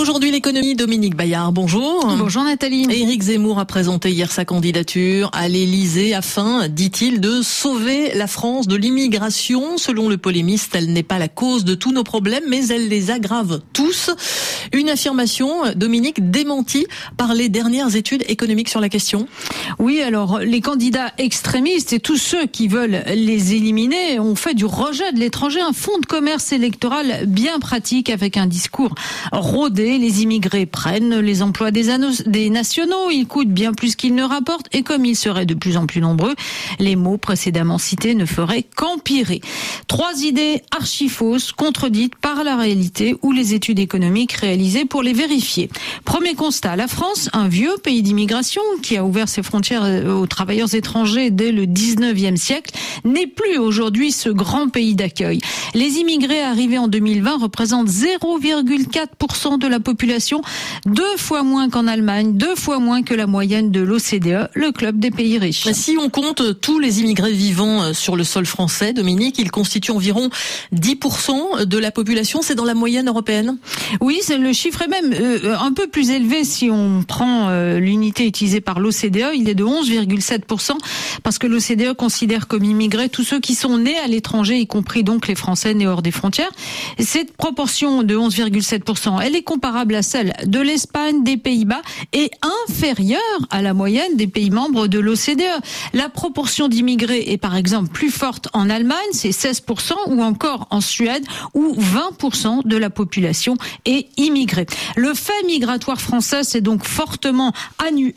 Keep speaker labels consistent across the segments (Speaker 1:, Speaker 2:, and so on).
Speaker 1: Aujourd'hui, l'économie, Dominique Bayard, bonjour.
Speaker 2: Bonjour Nathalie.
Speaker 1: Éric Zemmour a présenté hier sa candidature à l'Élysée afin, dit-il, de sauver la France de l'immigration. Selon le polémiste, elle n'est pas la cause de tous nos problèmes, mais elle les aggrave tous. Une affirmation, Dominique, démentie par les dernières études économiques sur la question.
Speaker 2: Oui, alors les candidats extrémistes et tous ceux qui veulent les éliminer ont fait du rejet de l'étranger un fonds de commerce électoral bien pratique avec un discours rodé les immigrés prennent les emplois des, nationaux, ils coûtent bien plus qu'ils ne rapportent et comme ils seraient de plus en plus nombreux, les mots précédemment cités ne feraient qu'empirer. Trois idées archi fausses, contredites par la réalité ou les études économiques réalisées pour les vérifier. Premier constat, la France, un vieux pays d'immigration qui a ouvert ses frontières euh, aux travailleurs étrangers dès le 19e siècle, n'est plus aujourd'hui ce grand pays d'accueil. Les immigrés arrivés en 2020 représentent 0,4% de la population, deux fois moins qu'en Allemagne, deux fois moins que la moyenne de l'OCDE, le club des pays riches.
Speaker 1: Si on compte tous les immigrés vivant euh, sur le sol français, Dominique, ils constituent environ 10% de la population. C'est dans la moyenne européenne?
Speaker 2: Oui, c'est le chiffre est même euh, un peu plus élevé si on prend euh, l'unité utilisée par l'OCDE. Il est de 11,7% parce que l'OCDE considère comme immigrés tous ceux qui sont nés à l'étranger, y compris donc les Français nés hors des frontières. Cette proportion de 11,7%, elle est comparable à celle de l'Espagne, des Pays-Bas et inférieure à la moyenne des pays membres de l'OCDE. La proportion d'immigrés est par exemple plus forte en Allemagne, c'est 16%, ou encore en Suède, où 20% de la population est immigrée. Le fait migratoire français s'est donc fortement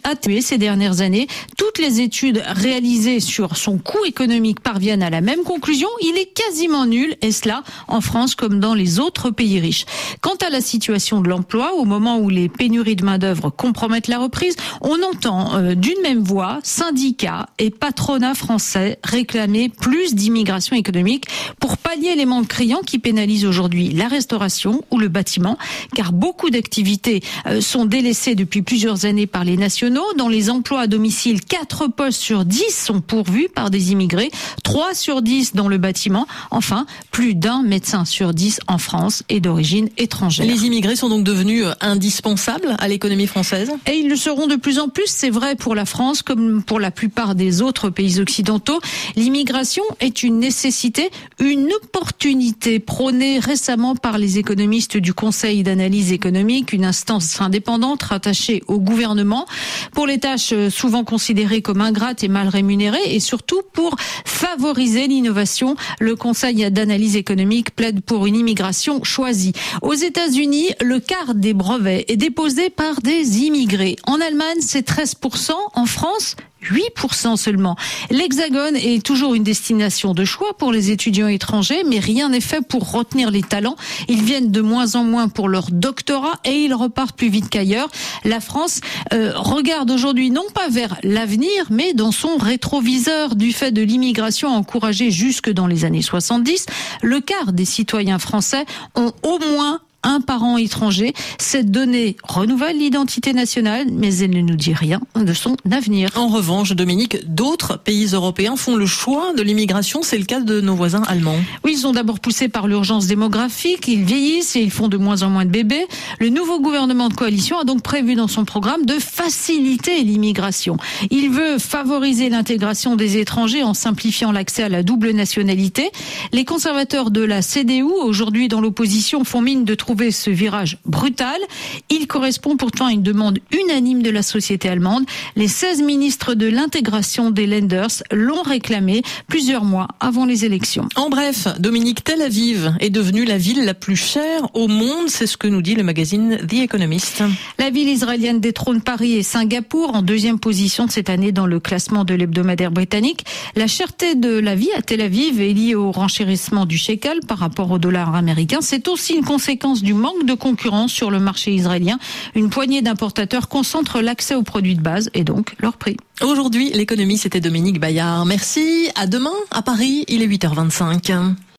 Speaker 2: atténué ces dernières années. Toutes les études réalisées sur son coût économique parviennent à la même conclusion. Il est quasiment nul, et cela en France comme dans les autres pays riches. Quant à la situation de l'emploi, au moment où les pénuries de main-d'œuvre compromettent la reprise, on entend euh, d'une même voix syndicats et patronats français réclamer plus d'immigration économique pallier les manques criants qui pénalisent aujourd'hui la restauration ou le bâtiment, car beaucoup d'activités euh, sont délaissées depuis plusieurs années par les nationaux. Dans les emplois à domicile, 4 postes sur 10 sont pourvus par des immigrés, 3 sur 10 dans le bâtiment. Enfin, plus d'un médecin sur 10 en France est d'origine étrangère.
Speaker 1: Les immigrés sont donc devenus euh, indispensables à l'économie française?
Speaker 2: Et ils le seront de plus en plus, c'est vrai pour la France comme pour la plupart des autres pays occidentaux. L'immigration est une nécessité, une opportunité prônée récemment par les économistes du Conseil d'analyse économique, une instance indépendante rattachée au gouvernement, pour les tâches souvent considérées comme ingrates et mal rémunérées, et surtout pour favoriser l'innovation. Le Conseil d'analyse économique plaide pour une immigration choisie. Aux États-Unis, le quart des brevets est déposé par des immigrés. En Allemagne, c'est 13%. En France, 8% seulement. L'Hexagone est toujours une destination de choix pour les étudiants étrangers, mais rien n'est fait pour retenir les talents. Ils viennent de moins en moins pour leur doctorat et ils repartent plus vite qu'ailleurs. La France euh, regarde aujourd'hui non pas vers l'avenir, mais dans son rétroviseur du fait de l'immigration encouragée jusque dans les années 70. Le quart des citoyens français ont au moins un parent étranger. Cette donnée renouvelle l'identité nationale, mais elle ne nous dit rien de son avenir.
Speaker 1: En revanche, Dominique, d'autres pays européens font le choix de l'immigration. C'est le cas de nos voisins allemands.
Speaker 2: Oui, ils sont d'abord poussés par l'urgence démographique. Ils vieillissent et ils font de moins en moins de bébés. Le nouveau gouvernement de coalition a donc prévu dans son programme de faciliter l'immigration. Il veut favoriser l'intégration des étrangers en simplifiant l'accès à la double nationalité. Les conservateurs de la CDU, aujourd'hui dans l'opposition, font mine de trouver ce virage brutal. Il correspond pourtant à une demande unanime de la société allemande. Les 16 ministres de l'intégration des Lenders l'ont réclamé plusieurs mois avant les élections.
Speaker 1: En bref, Dominique, Tel Aviv est devenue la ville la plus chère au monde. C'est ce que nous dit le magazine The Economist.
Speaker 2: La ville israélienne détrône Paris et Singapour en deuxième position de cette année dans le classement de l'hebdomadaire britannique. La cherté de la vie à Tel Aviv est liée au renchérissement du shekel par rapport au dollar américain. C'est aussi une du manque de concurrence sur le marché israélien. Une poignée d'importateurs concentre l'accès aux produits de base et donc leur prix.
Speaker 1: Aujourd'hui, l'économie, c'était Dominique Bayard. Merci. À demain à Paris. Il est 8h25.